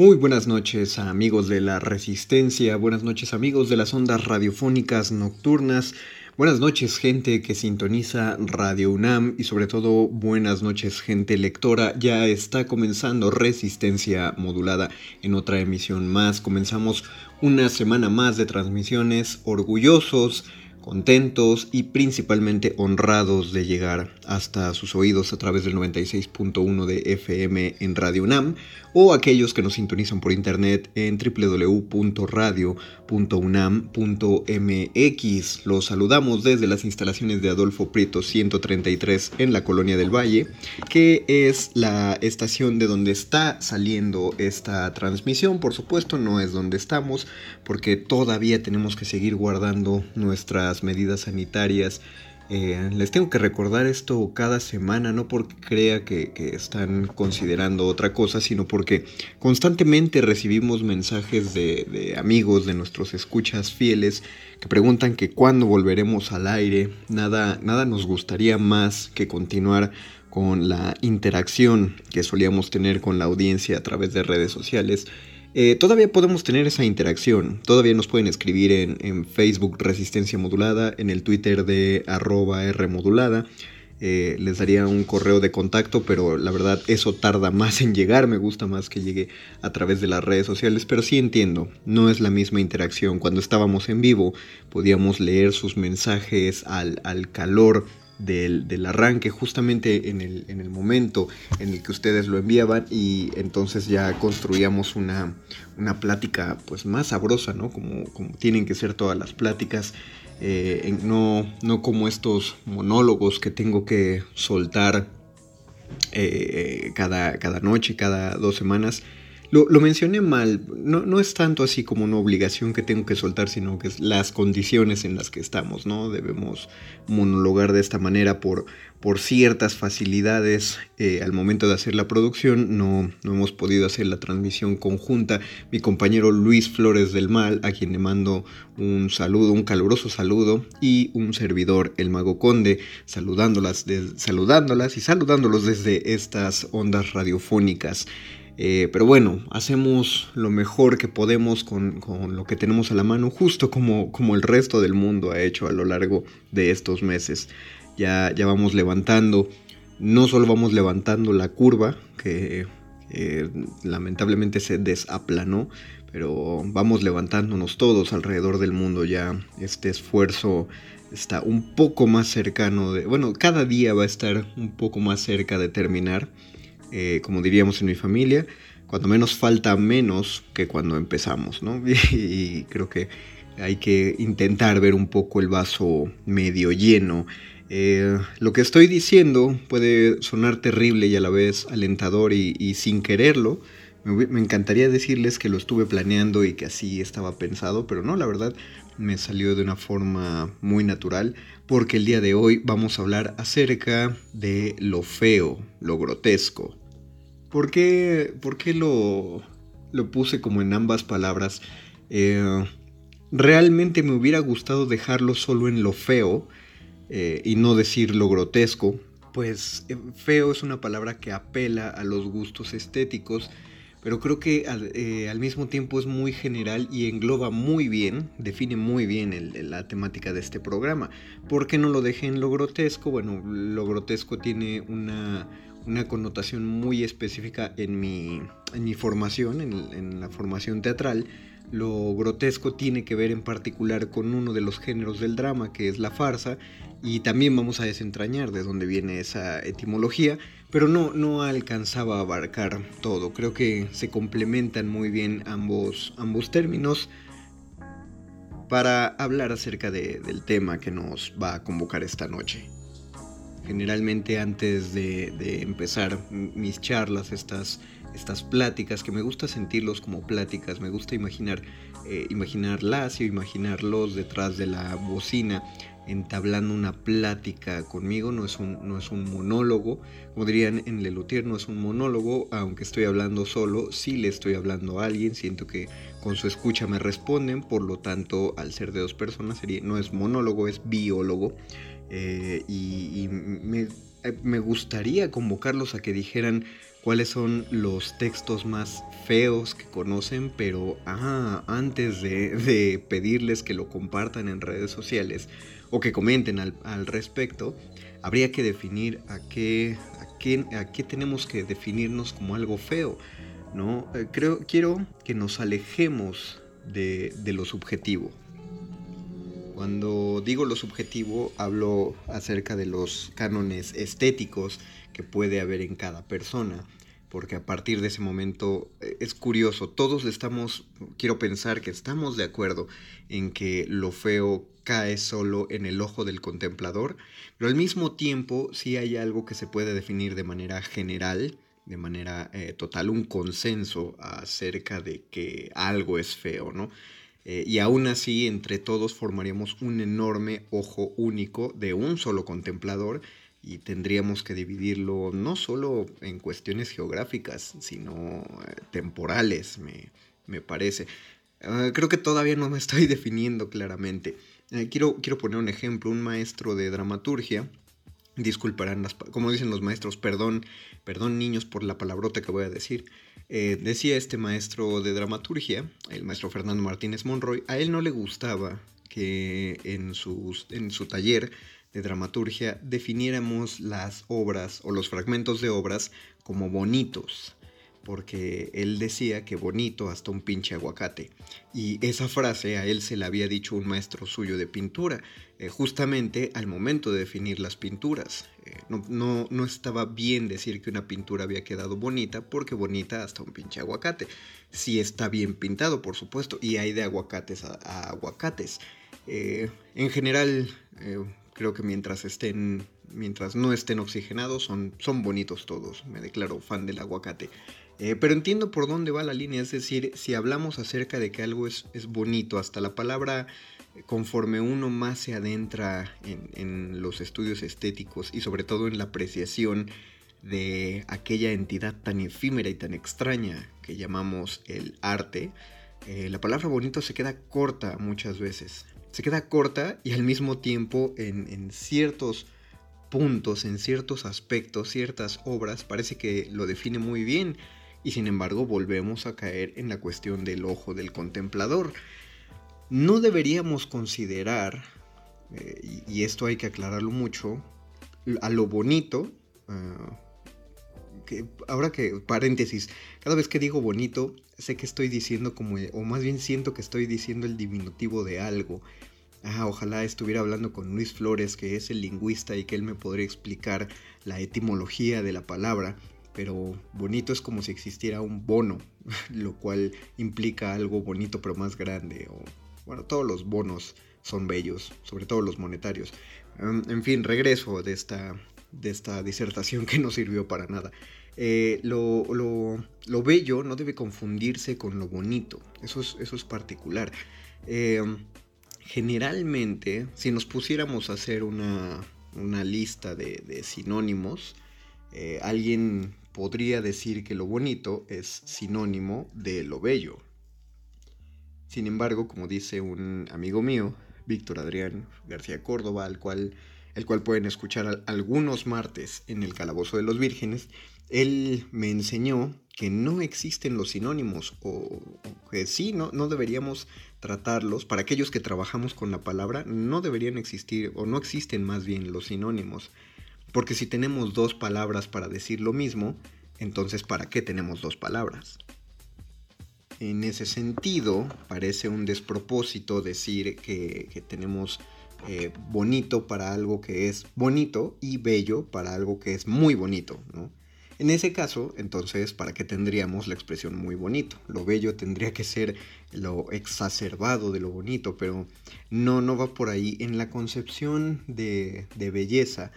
Muy buenas noches amigos de la Resistencia, buenas noches amigos de las ondas radiofónicas nocturnas, buenas noches gente que sintoniza Radio UNAM y sobre todo buenas noches gente lectora. Ya está comenzando Resistencia Modulada en otra emisión más. Comenzamos una semana más de transmisiones orgullosos contentos y principalmente honrados de llegar hasta sus oídos a través del 96.1 de FM en Radio UNAM o aquellos que nos sintonizan por internet en www.radio.unam.mx. Los saludamos desde las instalaciones de Adolfo Prieto 133 en la Colonia del Valle, que es la estación de donde está saliendo esta transmisión. Por supuesto, no es donde estamos, porque todavía tenemos que seguir guardando nuestras medidas sanitarias eh, les tengo que recordar esto cada semana, no porque crea que, están considerando otra cosa, sino porque constantemente recibimos mensajes de, amigos, de nuestros escuchas fieles, que preguntan que cuándo volveremos al aire. Nada, nada nos gustaría más que continuar con la interacción que solíamos tener con la audiencia a través de redes sociales. Eh, todavía podemos tener esa interacción. Todavía nos pueden escribir en, Facebook Resistencia Modulada, en el Twitter de arroba Rmodulada. Eh, les daría un correo de contacto, pero la verdad eso tarda más en llegar. Me gusta más que llegue a través de las redes sociales, pero sí entiendo, no es la misma interacción. Cuando estábamos en vivo podíamos leer sus mensajes al, al calor del, arranque, justamente en el, en el, momento en el que ustedes lo enviaban y entonces ya construíamos una, una plática pues más sabrosa, ¿no? Como, como tienen que ser todas las pláticas, eh, no, no como estos monólogos que tengo que soltar eh, cada, cada noche, cada dos semanas. Lo, mencioné mal, no, no, es tanto así como una obligación que tengo que soltar, sino que es las condiciones en las que estamos, ¿no? Debemos monologar de esta manera por, por ciertas facilidades eh, al momento de hacer la producción, no, no hemos podido hacer la transmisión conjunta. Mi compañero Luis Flores del Mal, a quien le mando un saludo, un caluroso saludo, y un servidor, el Mago Conde, saludándolas, saludándolas y saludándolos desde estas ondas radiofónicas. Eh, pero bueno, hacemos lo mejor que podemos con, lo que tenemos a la mano, justo como, como el resto del mundo ha hecho a lo largo de estos meses. Ya, ya vamos levantando, no solo vamos levantando la curva, que lamentablemente se desaplanó, pero vamos levantándonos todos alrededor del mundo ya. Este esfuerzo está un poco más cercano de, bueno, cada día va a estar un poco más cerca de terminar. Eh, como diríamos en mi familia, cuando menos falta menos que cuando empezamos, ¿no? Y, creo que hay que intentar ver un poco el vaso medio lleno. Eh, lo que estoy diciendo puede sonar terrible y a la vez alentador y, sin quererlo. Me, me, encantaría decirles que lo estuve planeando y que así estaba pensado, pero no, la verdad me salió de una forma muy natural porque el día de hoy vamos a hablar acerca de lo feo, lo grotesco. ¿Por qué, por qué lo, lo puse como en ambas palabras? Eh, realmente me hubiera gustado dejarlo solo en lo feo eh, y no decir lo grotesco, pues eh, feo es una palabra que apela a los gustos estéticos, pero creo que al, mismo tiempo es muy general y engloba muy bien, define muy bien la temática de este programa. ¿Por qué no lo dejé en lo grotesco? Bueno, lo grotesco tiene una, connotación muy específica en mi, en mi formación, en la formación teatral lo grotesco tiene que ver en particular con uno de los géneros del drama, que es la farsa, y también vamos a desentrañar de dónde viene esa etimología, pero no, no alcanzaba a abarcar todo. Creo que se complementan muy bien ambos, ambos términos para hablar acerca del tema que nos va a convocar esta noche. Generalmente antes de, empezar mis charlas, estas estas pláticas, que me gusta sentirlos como pláticas, me gusta imaginar, eh, imaginarlas y imaginarlos detrás de la bocina, entablando una plática conmigo, no es un, no es un monólogo, como dirían en Lelutier, no es un monólogo, aunque estoy hablando solo, sí le estoy hablando a alguien, siento que con su escucha me responden, por lo tanto, al ser de dos personas, sería, no es monólogo, es biólogo, eh, y, me, eh, me gustaría convocarlos a que dijeran, cuáles son los textos más feos que conocen, pero ah, antes de, pedirles que lo compartan en redes sociales o que comenten al, respecto, habría que definir a qué, a, qué, a qué tenemos que definirnos como algo feo. ¿no? Eh, creo, quiero que nos alejemos de lo subjetivo. Cuando digo lo subjetivo, hablo acerca de los cánones estéticos que puede haber en cada persona, porque a partir de ese momento eh, es curioso, todos estamos, quiero pensar que estamos de acuerdo en que lo feo cae solo en el ojo del contemplador, pero al mismo tiempo sí hay algo que se puede definir de manera general, de manera eh, total, un consenso acerca de que algo es feo, ¿no? Eh, y aún así, entre todos formaríamos un enorme ojo único de un solo contemplador y tendríamos que dividirlo no solo en cuestiones geográficas, sino eh, temporales, me, parece. Ah, creo que todavía no me estoy definiendo claramente. Eh, quiero, quiero poner un ejemplo, un maestro de dramaturgia, disculparán las, como dicen los maestros, perdón, perdón niños por la palabrota que voy a decir. Eh, decía este maestro de dramaturgia, el maestro Fernando Martínez Monroy, a él no le gustaba que en, sus, en su taller de dramaturgia definiéramos las obras o los fragmentos de obras como bonitos, porque él decía que bonito hasta un pinche aguacate. Y esa frase a él se la había dicho un maestro suyo de pintura, eh, justamente al momento de definir las pinturas. Eh, no, no, estaba bien decir que una pintura había quedado bonita, porque bonita hasta un pinche aguacate. Si está bien pintado, por supuesto, y hay de aguacates a, aguacates. Eh, en general, Creo que mientras estén, mientras no estén oxigenados, son, son bonitos todos. Me declaro fan del aguacate. Eh, pero entiendo por dónde va la línea, es decir, si hablamos acerca de que algo es, bonito, hasta la palabra, conforme uno más se adentra en, en, los estudios estéticos y sobre todo en la apreciación de aquella entidad tan efímera y tan extraña que llamamos el arte, eh, la palabra bonito se queda corta muchas veces se queda corta y al mismo tiempo en, ciertos puntos, en ciertos aspectos, ciertas obras, parece que lo define muy bien. Y sin embargo volvemos a caer en la cuestión del ojo del contemplador. No deberíamos considerar, eh, y, esto hay que aclararlo mucho, a lo bonito, ah, ahora que, paréntesis, cada vez que digo bonito, sé que estoy diciendo como, o más bien siento que estoy diciendo el diminutivo de algo. Ah, ojalá estuviera hablando con Luis Flores, que es el lingüista y que él me podría explicar la etimología de la palabra, pero bonito es como si existiera un bono, lo cual implica algo bonito pero más grande. O, bueno, todos los bonos son bellos, sobre todo los monetarios. en fin, regreso de esta, de esta disertación que no sirvió para nada. Eh, lo, lo, bello no debe confundirse con lo bonito, eso es, eso es particular. Eh, generalmente, si nos pusiéramos a hacer una, lista de, sinónimos, eh, alguien podría decir que lo bonito es sinónimo de lo bello. Sin embargo, como dice un amigo mío, Víctor Adrián García Córdoba, al cual, el cual pueden escuchar algunos martes en el Calabozo de los Vírgenes, él me enseñó que no existen los sinónimos o, que sí, no, no deberíamos tratarlos. Para aquellos que trabajamos con la palabra, no deberían existir o no existen más bien los sinónimos. Porque si tenemos dos palabras para decir lo mismo, entonces ¿para qué tenemos dos palabras? En ese sentido, parece un despropósito decir que, tenemos eh, bonito para algo que es bonito y bello para algo que es muy bonito, ¿no? En ese caso, entonces, ¿para qué tendríamos la expresión muy bonito? Lo bello tendría que ser lo exacerbado de lo bonito, pero no, no va por ahí. En la concepción de, belleza,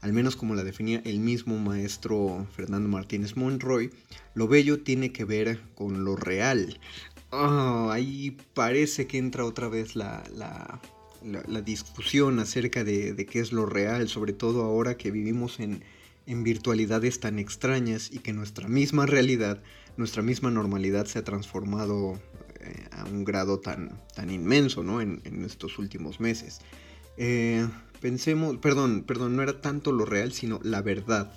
al menos como la definía el mismo maestro Fernando Martínez Monroy, lo bello tiene que ver con lo real. Ah, ahí parece que entra otra vez la, discusión acerca de, de, qué es lo real, sobre todo ahora que vivimos en, en virtualidades tan extrañas y que nuestra misma realidad, nuestra misma normalidad se ha transformado eh, a un grado tan, tan inmenso ¿no? en, estos últimos meses. Eh, pensemos, perdón, perdón, no era tanto lo real, sino la verdad.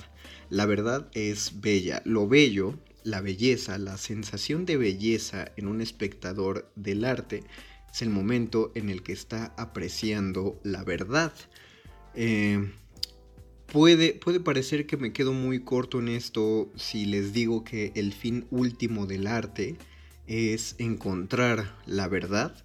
La verdad es bella. Lo bello, la belleza, la sensación de belleza en un espectador del arte es el momento en el que está apreciando la verdad. Eh, Puede, parecer que me quedo muy corto en esto si les digo que el fin último del arte es encontrar la verdad.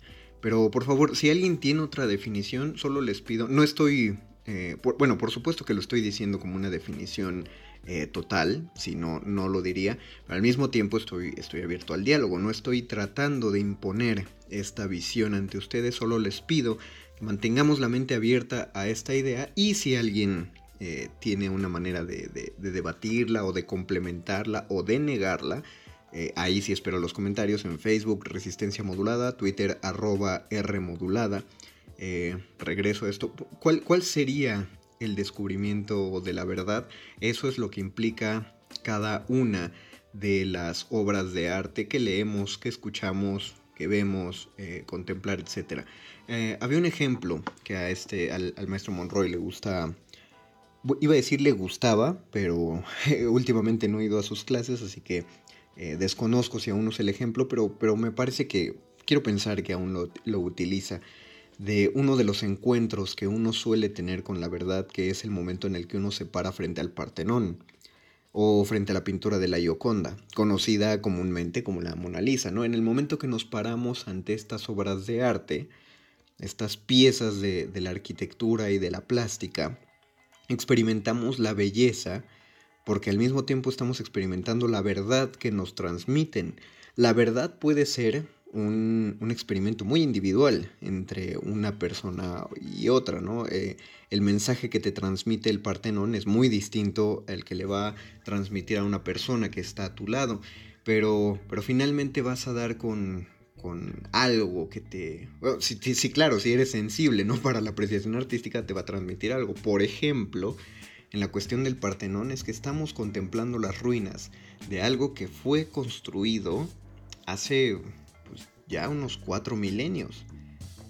Pero por favor, si alguien tiene otra definición, solo les pido, no estoy, eh, bueno, por supuesto que lo estoy diciendo como una definición eh, total, si no, no lo diría, pero al mismo tiempo estoy, estoy abierto al diálogo, no estoy tratando de imponer esta visión ante ustedes, solo les pido que mantengamos la mente abierta a esta idea y si alguien eh, tiene una manera de, debatirla o de complementarla o de negarla. Eh, ahí sí espero los comentarios en Facebook, Resistencia Modulada, Twitter, arroba R Modulada. Eh, regreso a esto. ¿Cuál, ¿Cuál sería el descubrimiento de la verdad? Eso es lo que implica cada una de las obras de arte que leemos, que escuchamos, que vemos, contemplar, etc. había un ejemplo que a este, al, al, maestro Monroy le gusta iba a decir le gustaba, pero últimamente no he ido a sus clases, así que eh, desconozco si aún usa el ejemplo, pero, pero me parece que quiero pensar que aún lo, lo, utiliza de uno de los encuentros que uno suele tener con la verdad, que es el momento en el que uno se para frente al Partenón o frente a la pintura de la Gioconda, conocida comúnmente como la Mona Lisa, ¿no? En el momento que nos paramos ante estas obras de arte, estas piezas de, de la arquitectura y de la plástica, experimentamos la belleza porque al mismo tiempo estamos experimentando la verdad que nos transmiten. La verdad puede ser un, experimento muy individual entre una persona y otra, ¿no? Eh, el mensaje que te transmite el Partenón es muy distinto al que le va a transmitir a una persona que está a tu lado, pero, pero finalmente vas a dar con, con algo que te... sí, claro, si eres sensible, ¿no? Para la apreciación artística te va a transmitir algo. Por ejemplo, en la cuestión del Partenón es que estamos contemplando las ruinas de algo que fue construido hace pues, ya unos cuatro milenios.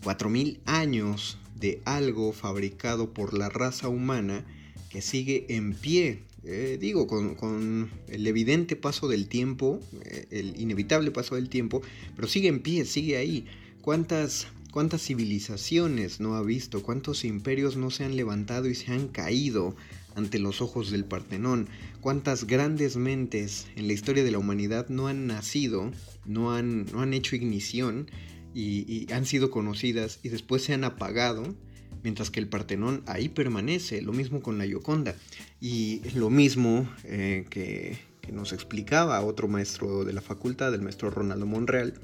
Cuatro mil años de algo fabricado por la raza humana que sigue en pie eh, digo, con, el evidente paso del tiempo, eh, el inevitable paso del tiempo, pero sigue en pie, sigue ahí. ¿Cuántas, ¿Cuántas civilizaciones no ha visto? ¿Cuántos imperios no se han levantado y se han caído ante los ojos del Partenón? ¿Cuántas grandes mentes en la historia de la humanidad no han nacido, no han, no han hecho ignición y han sido conocidas y después se han apagado? mientras que el Partenón ahí permanece, lo mismo con la Gioconda, y lo mismo eh, que, nos explicaba otro maestro de la facultad, el maestro Ronaldo Monreal,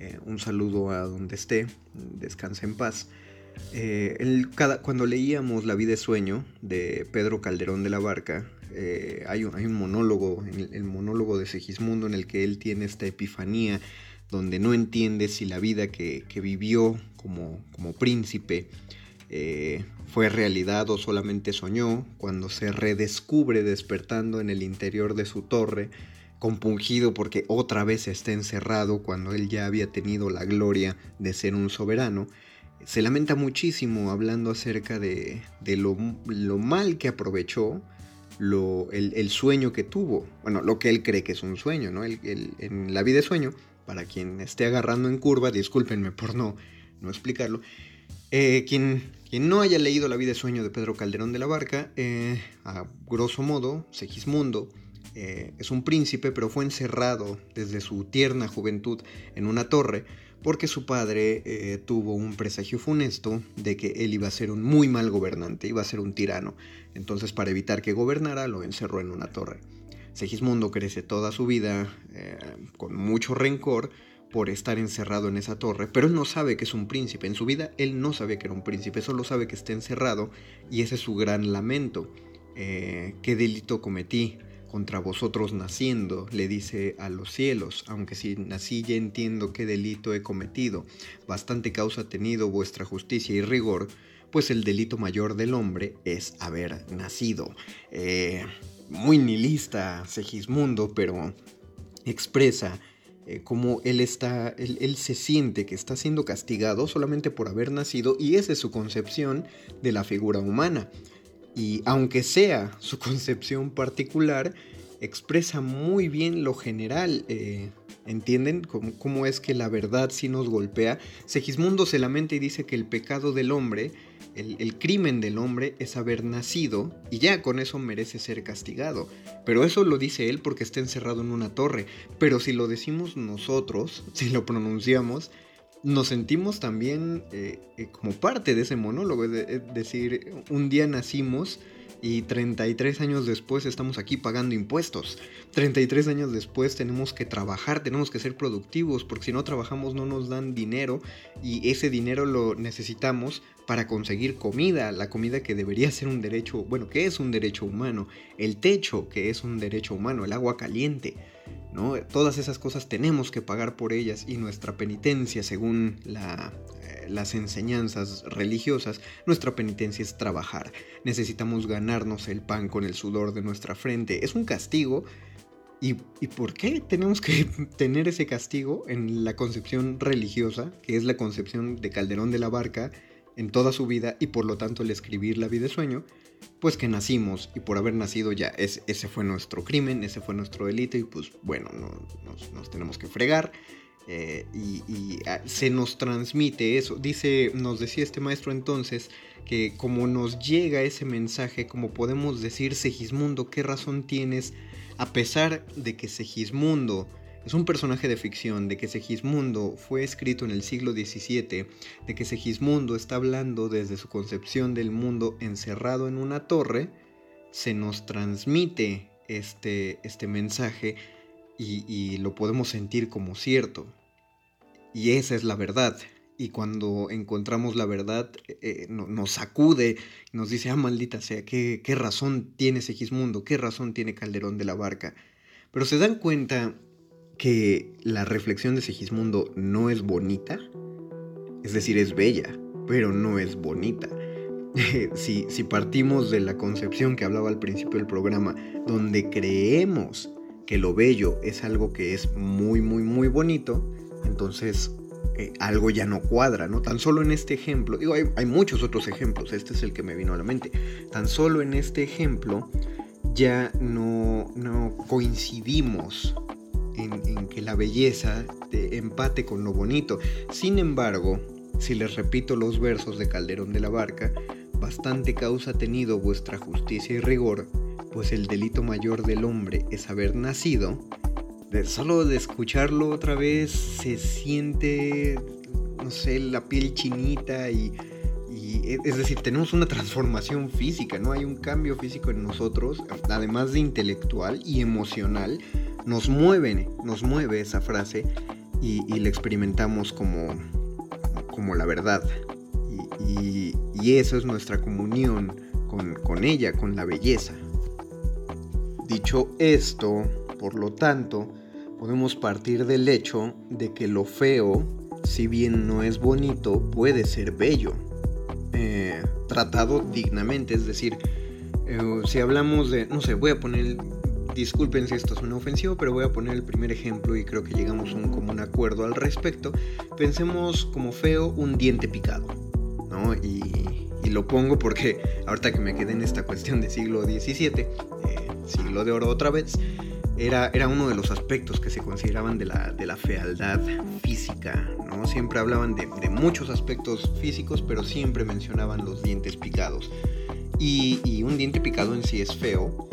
eh, un saludo a donde esté, descanse en paz. Eh, cuando leíamos La vida es sueño de Pedro Calderón de la Barca, hay, un, hay, un, monólogo, el, el monólogo de Segismundo en el que él tiene esta epifanía donde no entiende si la vida que, vivió como, como príncipe eh, fue realidad o solamente soñó, cuando se redescubre despertando en el interior de su torre, compungido porque otra vez está encerrado cuando él ya había tenido la gloria de ser un soberano, se lamenta muchísimo hablando acerca de, lo, mal que aprovechó lo, el, sueño que tuvo. Bueno, lo que él cree que es un sueño, ¿no? en la vida de sueño, para quien esté agarrando en curva, discúlpenme por no, no explicarlo. Eh, quien, quien, no haya leído La vida de sueño de Pedro Calderón de la Barca, eh, a grosso modo, Segismundo eh, es un príncipe, pero fue encerrado desde su tierna juventud en una torre porque su padre eh, tuvo un presagio funesto de que él iba a ser un muy mal gobernante, iba a ser un tirano. Entonces, para evitar que gobernara, lo encerró en una torre. Segismundo crece toda su vida eh, con mucho rencor por estar encerrado en esa torre, pero él no sabe que es un príncipe. En su vida él no sabe que era un príncipe, solo sabe que está encerrado y ese es su gran lamento. ¿Qué delito cometí? Contra vosotros naciendo, le dice a los cielos, aunque si nací ya entiendo qué delito he cometido, bastante causa ha tenido vuestra justicia y rigor, pues el delito mayor del hombre es haber nacido. Eh, muy nihilista Segismundo, pero expresa eh, cómo él está, él, él, se siente que está siendo castigado solamente por haber nacido y esa es su concepción de la figura humana y aunque sea su concepción particular, expresa muy bien lo general. Eh, ¿Entienden cómo, es que la verdad sí nos golpea? Segismundo se lamenta y dice que el pecado del hombre, el, el, crimen del hombre es haber nacido y ya con eso merece ser castigado. Pero eso lo dice él porque está encerrado en una torre. Pero si lo decimos nosotros, si lo pronunciamos, nos sentimos también eh, eh, como parte de ese monólogo, es decir, un día nacimos y 33 años después estamos aquí pagando impuestos. 33 años después tenemos que trabajar, tenemos que ser productivos, porque si no trabajamos no nos dan dinero y ese dinero lo necesitamos para conseguir comida, la comida que debería ser un derecho, bueno, que es un derecho humano, el techo que es un derecho humano, el agua caliente. Todas esas cosas tenemos que pagar por ellas y nuestra penitencia, según eh, las enseñanzas religiosas, nuestra penitencia es trabajar. Necesitamos ganarnos el pan con el sudor de nuestra frente. Es un castigo. ¿Y, ¿Y por qué tenemos que tener ese castigo en la concepción religiosa, que es la concepción de Calderón de la Barca en toda su vida y por lo tanto el escribir la vida de sueño? Pues que nacimos y por haber nacido ya ese fue nuestro crimen, ese fue nuestro delito y pues bueno, nos, tenemos que fregar. Eh, y, ah, se nos transmite eso. Dice, nos decía este maestro entonces que como nos llega ese mensaje, como podemos decir, Segismundo, ¿qué razón tienes? A pesar de que Segismundo es un personaje de ficción, de que Segismundo fue escrito en el siglo XVII, de que Segismundo está hablando desde su concepción del mundo encerrado en una torre, se nos transmite este, este mensaje y, lo podemos sentir como cierto. Y esa es la verdad. Y cuando encontramos la verdad, eh, nos sacude, nos dice, ah, maldita sea, ¿qué, ¿qué razón tiene Segismundo? ¿Qué razón tiene Calderón de la Barca? Pero se dan cuenta que la reflexión de Segismundo no es bonita, es decir, es bella, pero no es bonita. si, si partimos de la concepción que hablaba al principio del programa, donde creemos que lo bello es algo que es muy, muy, muy bonito, entonces eh, algo ya no cuadra, ¿no? Tan solo en este ejemplo, digo, hay, hay, muchos otros ejemplos, este es el que me vino a la mente, tan solo en este ejemplo ya no, no coincidimos en, que la belleza te empate con lo bonito. Sin embargo, si les repito los versos de Calderón de la Barca, bastante causa ha tenido vuestra justicia y rigor, pues el delito mayor del hombre es haber nacido. De, solo de escucharlo otra vez se siente, no sé, la piel chinita y, y, es decir, tenemos una transformación física, ¿no? Hay un cambio físico en nosotros, además de intelectual y emocional, nos mueve, nos mueve esa frase y, la experimentamos como, la verdad. Y, eso es nuestra comunión con ella, con la belleza. Dicho esto, por lo tanto, podemos partir del hecho de que lo feo, si bien no es bonito, puede ser bello. Eh, tratado dignamente, es decir, eh, si hablamos de, no sé, voy a poner, disculpen si esto suena ofensivo, pero voy a poner el primer ejemplo y creo que llegamos a un común acuerdo al respecto. Pensemos como feo un diente picado, ¿no? Y, lo pongo porque ahorita que me quedé en esta cuestión de siglo XVII, eh, siglo de oro otra vez, era, era, uno de los aspectos que se consideraban de la, de la fealdad física, Siempre hablaban de, de, muchos aspectos físicos, pero siempre mencionaban los dientes picados. Y, un diente picado en sí es feo,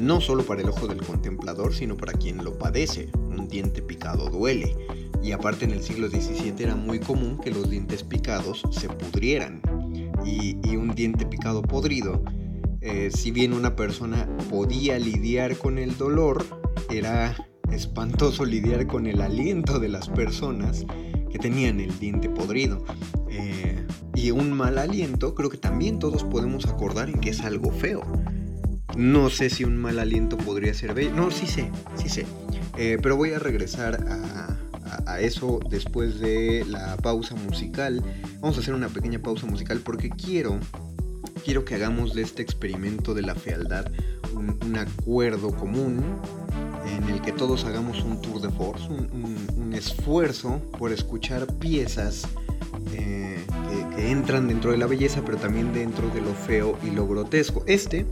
no solo para el ojo del contemplador, sino para quien lo padece. Un diente picado duele. Y aparte en el siglo XVII era muy común que los dientes picados se pudrieran. Y, un diente picado podrido, eh, si bien una persona podía lidiar con el dolor, era espantoso lidiar con el aliento de las personas que tenían el diente podrido. Eh, y un mal aliento, creo que también todos podemos acordar en que es algo feo. No sé si un mal aliento podría ser bello. No, sí sé, sí sé. Eh, pero voy a regresar a, eso después de la pausa musical. Vamos a hacer una pequeña pausa musical porque quiero, quiero que hagamos de este experimento de la fealdad un, acuerdo común en el que todos hagamos un tour de force, un esfuerzo por escuchar piezas eh, que, entran dentro de la belleza, pero también dentro de lo feo y lo grotesco. Este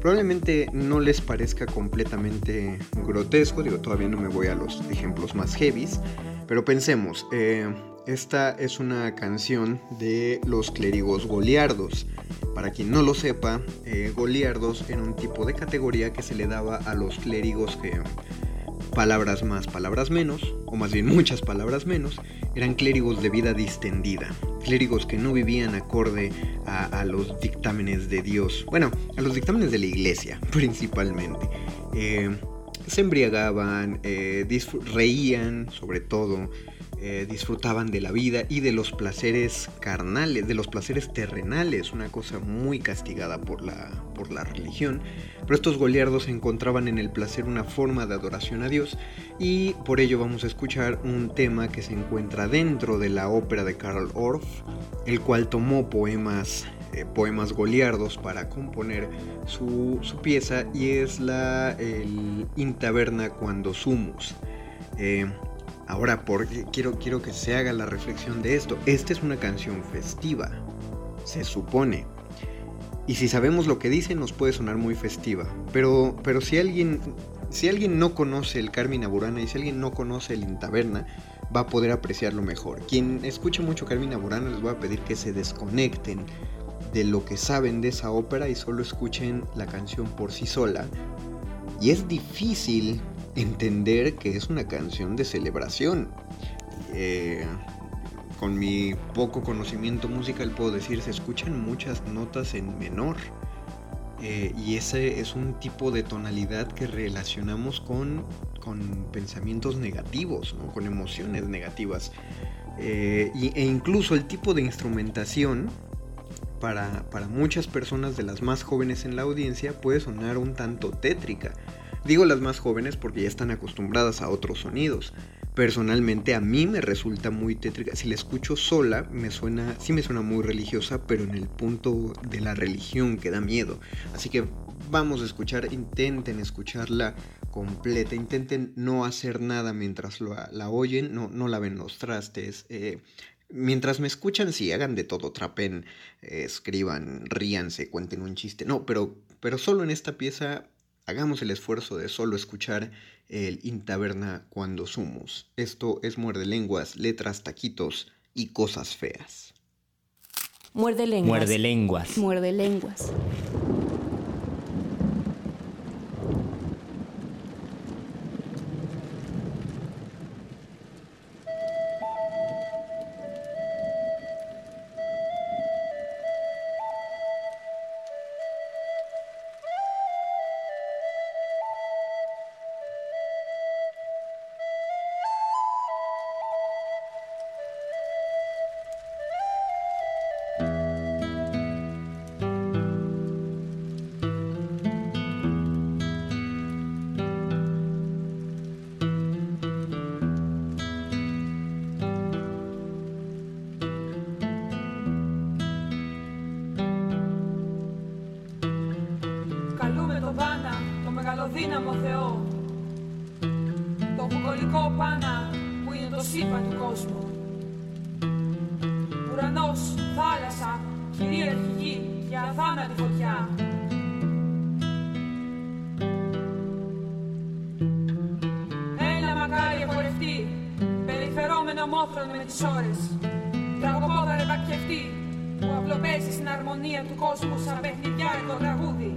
probablemente no les parezca completamente grotesco, digo, todavía no me voy a los ejemplos más heavies, pero pensemos, eh, esta es una canción de los clérigos goliardos. Para quien no lo sepa, eh, goliardos era un tipo de categoría que se le daba a los clérigos que palabras más, palabras menos, o más bien muchas palabras menos, eran clérigos de vida distendida, clérigos que no vivían acorde a, los dictámenes de Dios, bueno, a los dictámenes de la iglesia principalmente. Eh, se embriagaban, eh, reían sobre todo, eh, disfrutaban de la vida y de los placeres carnales, de los placeres terrenales, una cosa muy castigada por la, por la religión. Pero estos goliardos encontraban en el placer una forma de adoración a Dios y por ello vamos a escuchar un tema que se encuentra dentro de la ópera de Karl Orff, el cual tomó poemas eh, poemas goliardos para componer su, pieza y es la el In Taberna cuando sumus. Eh, Ahora, porque quiero, quiero que se haga la reflexión de esto. Esta es una canción festiva, se supone. Y si sabemos lo que dice, nos puede sonar muy festiva. Pero, pero si, alguien, si alguien no conoce el Carmina Burana y si alguien no conoce el Intaberna, va a poder apreciarlo mejor. Quien escucha mucho Carmina Burana les voy a pedir que se desconecten de lo que saben de esa ópera y solo escuchen la canción por sí sola. Y es difícil entender que es una canción de celebración. Eh, con mi poco conocimiento musical puedo decir, se escuchan muchas notas en menor. Eh, y ese es un tipo de tonalidad que relacionamos con, con pensamientos negativos, con emociones negativas. Eh, e incluso el tipo de instrumentación para, para muchas personas de las más jóvenes en la audiencia puede sonar un tanto tétrica. Digo las más jóvenes porque ya están acostumbradas a otros sonidos. Personalmente a mí me resulta muy tétrica. Si la escucho sola, me suena, sí me suena muy religiosa, pero en el punto de la religión que da miedo. Así que vamos a escuchar, intenten escucharla completa, intenten no hacer nada mientras la, oyen, no, no laven los trastes. Eh, mientras me escuchan, sí, hagan de todo, trapen, eh, escriban, ríanse, cuenten un chiste. No, pero, pero solo en esta pieza hagamos el esfuerzo de solo escuchar el Intaberna cuando sumos. Esto es muerde lenguas, letras, taquitos y cosas feas. Muerde lenguas. Muerde lenguas. Muerde lenguas. τραγωγόδα ρεβακιευτή που αυλοπαίζει στην αρμονία του κόσμου σαν παιχνιδιάρικο τραγούδι.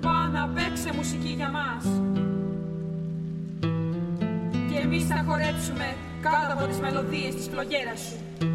Πάνα παίξε μουσική για μας και εμείς θα χορέψουμε κάτω από τις μελωδίες της φλογέρας σου.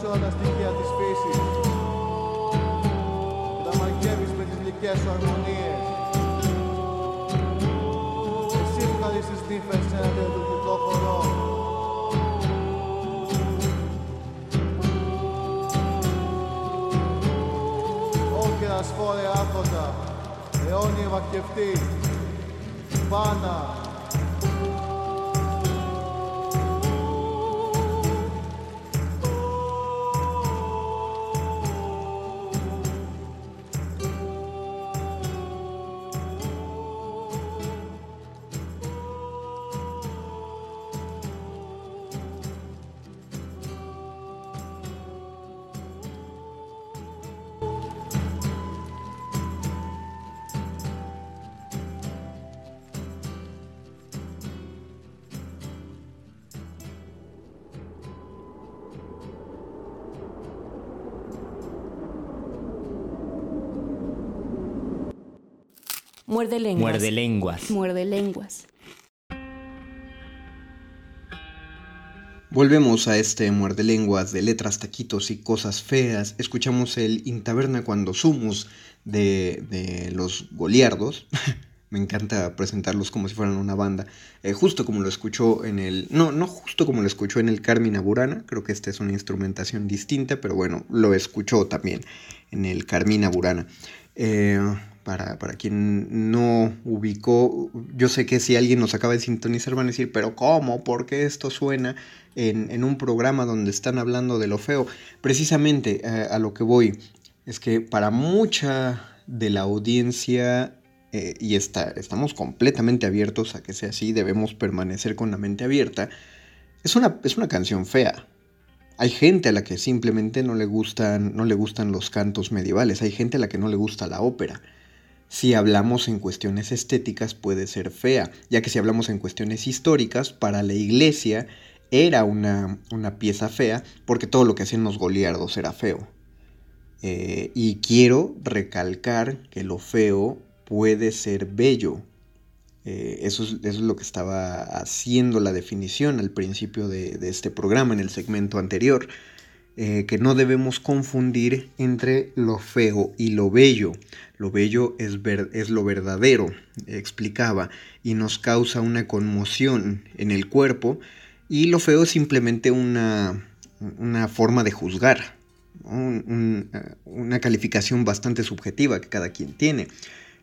σε όλα στην Muerde lenguas. Muerde lenguas. Muerde lenguas. Volvemos a este muerde lenguas de letras, taquitos y cosas feas. Escuchamos el Intaberna cuando sumus de, de los Goliardos. Me encanta presentarlos como si fueran una banda. Eh, justo como lo escuchó en el. No, no justo como lo escuchó en el Carmina Burana. Creo que esta es una instrumentación distinta, pero bueno, lo escuchó también en el Carmina Burana. Eh, para, para, quien no ubicó, yo sé que si alguien nos acaba de sintonizar van a decir, pero ¿cómo? ¿Por qué esto suena en, en un programa donde están hablando de lo feo? Precisamente eh, a lo que voy es que para mucha de la audiencia eh, y está, estamos completamente abiertos a que sea así, debemos permanecer con la mente abierta, es una, es una canción fea. Hay gente a la que simplemente no le, gustan, no le gustan los cantos medievales, hay gente a la que no le gusta la ópera. Si hablamos en cuestiones estéticas puede ser fea, ya que si hablamos en cuestiones históricas, para la iglesia era una, una pieza fea porque todo lo que hacían los goliardos era feo. Eh, y quiero recalcar que lo feo puede ser bello. Eh, eso, es, eso, es, lo que estaba haciendo la definición al principio de, de este programa, en el segmento anterior, eh, que no debemos confundir entre lo feo y lo bello. Lo bello es, lo verdadero, explicaba, y nos causa una conmoción en el cuerpo, y lo feo es simplemente una, forma de juzgar, un, una calificación bastante subjetiva que cada quien tiene.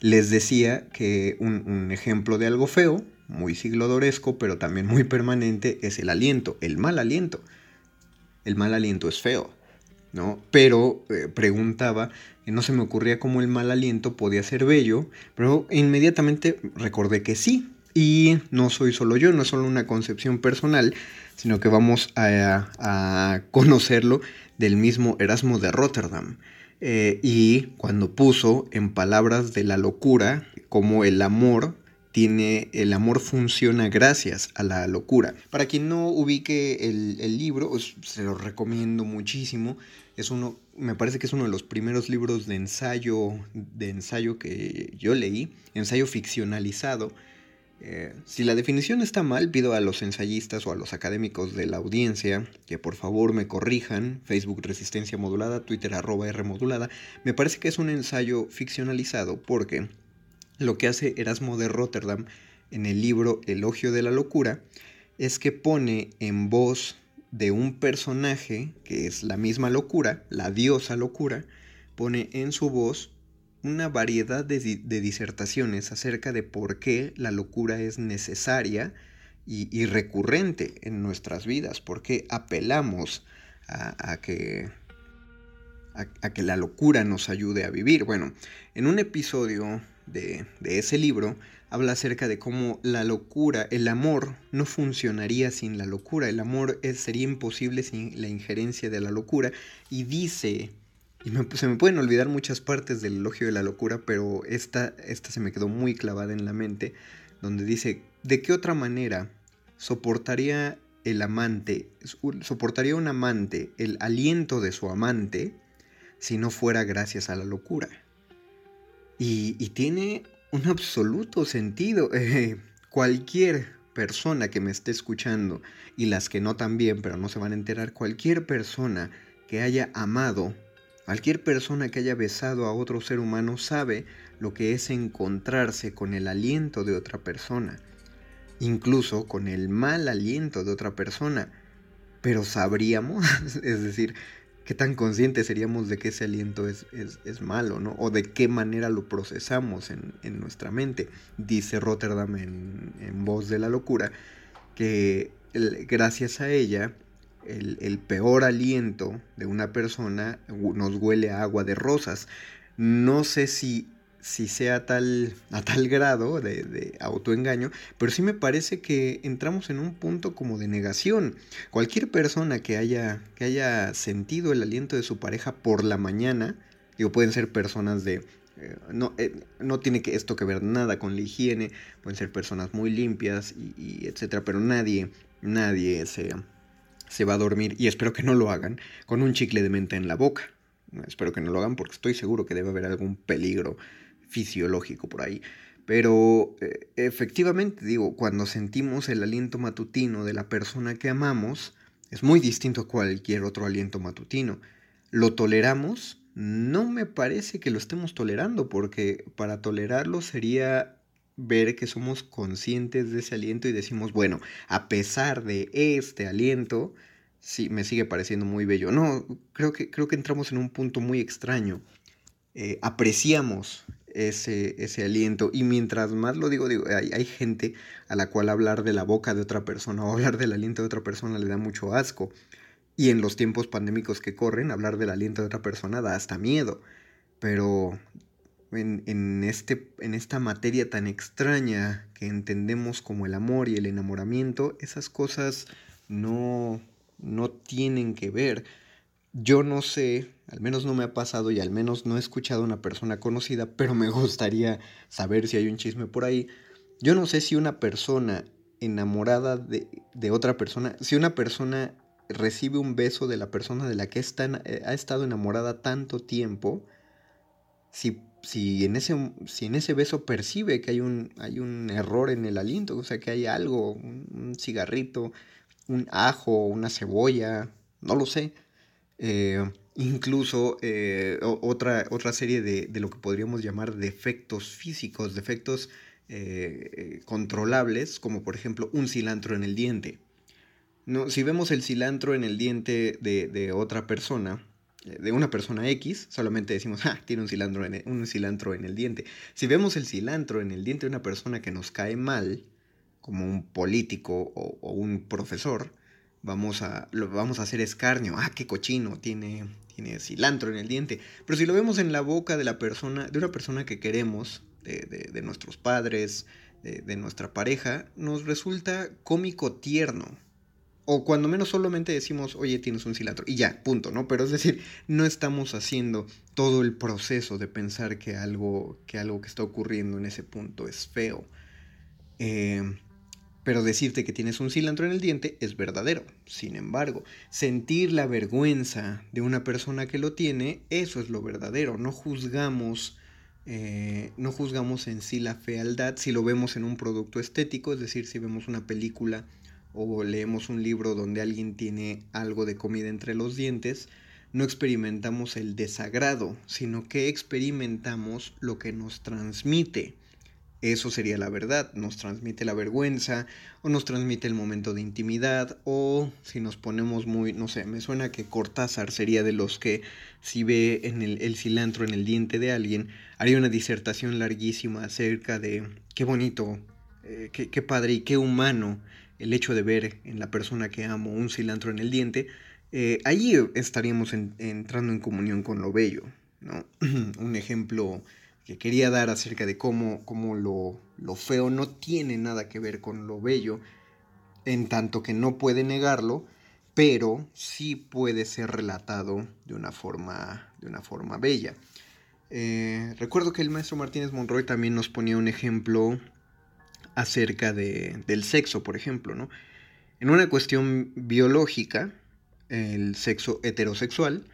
Les decía que un, un, ejemplo de algo feo, muy siglodoresco, pero también muy permanente, es el aliento, el mal aliento. El mal aliento es feo, Pero eh, preguntaba, no se me ocurría cómo el mal aliento podía ser bello, pero inmediatamente recordé que sí. Y no soy solo yo, no es solo una concepción personal, sino que vamos a, conocerlo del mismo Erasmo de Rotterdam. Eh, y cuando puso en palabras de la locura como el amor tiene, el amor funciona gracias a la locura. Para quien no ubique el, libro, se lo recomiendo muchísimo. Es uno, me parece que es uno de los primeros libros de ensayo, de ensayo que yo leí, ensayo ficcionalizado. Eh, si la definición está mal, pido a los ensayistas o a los académicos de la audiencia que por favor me corrijan. Facebook Resistencia Modulada, Twitter arroba R modulada. Me parece que es un ensayo ficcionalizado porque lo que hace Erasmo de Rotterdam en el libro Elogio de la Locura es que pone en voz de un personaje que es la misma locura, la diosa locura, pone en su voz una variedad de, de, disertaciones acerca de por qué la locura es necesaria y, recurrente en nuestras vidas, por qué apelamos a, a que, a, a, que la locura nos ayude a vivir. Bueno, en un episodio de, de ese libro habla acerca de cómo la locura, el amor no funcionaría sin la locura, el amor es, sería imposible sin la injerencia de la locura y dice y se me pueden olvidar muchas partes del elogio de la locura, pero esta, esta se me quedó muy clavada en la mente, donde dice, ¿de qué otra manera soportaría el amante, soportaría un amante el aliento de su amante si no fuera gracias a la locura? Y, y tiene un absoluto sentido. Eh, cualquier persona que me esté escuchando, y las que no también, pero no se van a enterar, cualquier persona que haya amado Cualquier persona que haya besado a otro ser humano sabe lo que es encontrarse con el aliento de otra persona, incluso con el mal aliento de otra persona. Pero sabríamos, es decir, qué tan conscientes seríamos de que ese aliento es, es, es malo, ¿no? O de qué manera lo procesamos en, en nuestra mente. Dice Rotterdam en, en Voz de la Locura que gracias a ella el, el, peor aliento de una persona nos huele a agua de rosas. No sé si, si sea tal, a tal grado de, autoengaño, pero sí me parece que entramos en un punto como de negación. Cualquier persona que haya, que haya sentido el aliento de su pareja por la mañana, digo, pueden ser personas de... Eh, no, eh, no tiene que esto que ver nada con la higiene, pueden ser personas muy limpias y, y etcétera, pero nadie, nadie se, se va a dormir, y espero que no lo hagan, con un chicle de menta en la boca. Espero que no lo hagan porque estoy seguro que debe haber algún peligro fisiológico por ahí. Pero eh, efectivamente, digo, cuando sentimos el aliento matutino de la persona que amamos, es muy distinto a cualquier otro aliento matutino. ¿Lo toleramos? No me parece que lo estemos tolerando, porque para tolerarlo sería ver que somos conscientes de ese aliento y decimos, bueno, a pesar de este aliento, sí, me sigue pareciendo muy bello. No, creo que, creo que entramos en un punto muy extraño. Eh, apreciamos ese, ese aliento y mientras más lo digo, digo hay, hay, gente a la cual hablar de la boca de otra persona o hablar del aliento de otra persona le da mucho asco. Y en los tiempos pandémicos que corren, hablar del aliento de otra persona da hasta miedo. Pero en, en, este, en esta materia tan extraña que entendemos como el amor y el enamoramiento, esas cosas no, no tienen que ver. Yo no sé, al menos no me ha pasado y al menos no he escuchado a una persona conocida, pero me gustaría saber si hay un chisme por ahí. Yo no sé si una persona enamorada de, otra persona, si una persona recibe un beso de la persona de la que está, eh, ha estado enamorada tanto tiempo, si, si, en ese, si en ese beso percibe que hay un, hay un error en el aliento, o sea, que hay algo, un, un cigarrito, un ajo, una cebolla, no lo sé. Eh, incluso eh, otra, otra serie de, de, lo que podríamos llamar defectos físicos, defectos eh, controlables, como por ejemplo un cilantro en el diente. No, si vemos el cilantro en el diente de, de otra persona, de una persona X, solamente decimos, ah, tiene un cilantro, en el, un cilantro en el diente. Si vemos el cilantro en el diente de una persona que nos cae mal, como un político o, o, un profesor, vamos a, lo vamos a hacer escarnio. Ah, qué cochino, tiene, tiene cilantro en el diente. Pero si lo vemos en la boca de la persona, de una persona que queremos, de, de, nuestros padres, de, de, nuestra pareja, nos resulta cómico tierno. O cuando menos solamente decimos, oye, tienes un cilantro. Y ya, punto, ¿no? Pero es decir, no estamos haciendo todo el proceso de pensar que algo que, algo que está ocurriendo en ese punto es feo. Eh, pero decirte que tienes un cilantro en el diente es verdadero. Sin embargo, sentir la vergüenza de una persona que lo tiene, eso es lo verdadero. No juzgamos, eh, no juzgamos en sí la fealdad si lo vemos en un producto estético, es decir, si vemos una película o leemos un libro donde alguien tiene algo de comida entre los dientes, no experimentamos el desagrado, sino que experimentamos lo que nos transmite eso sería la verdad, nos transmite la vergüenza o nos transmite el momento de intimidad o si nos ponemos muy, no sé, me suena que Cortázar sería de los que si ve en el, cilantro en el diente de alguien, haría una disertación larguísima acerca de qué bonito, eh, qué, padre y qué humano el hecho de ver en la persona que amo un cilantro en el diente, eh, allí estaríamos en, entrando en comunión con lo bello, ¿no? un ejemplo que quería dar acerca de cómo, cómo lo, lo, feo no tiene nada que ver con lo bello, en tanto que no puede negarlo, pero sí puede ser relatado de una forma, de una forma bella. Eh, recuerdo que el maestro Martínez Monroy también nos ponía un ejemplo acerca de, del sexo, por ejemplo, ¿no? En una cuestión biológica, el sexo heterosexual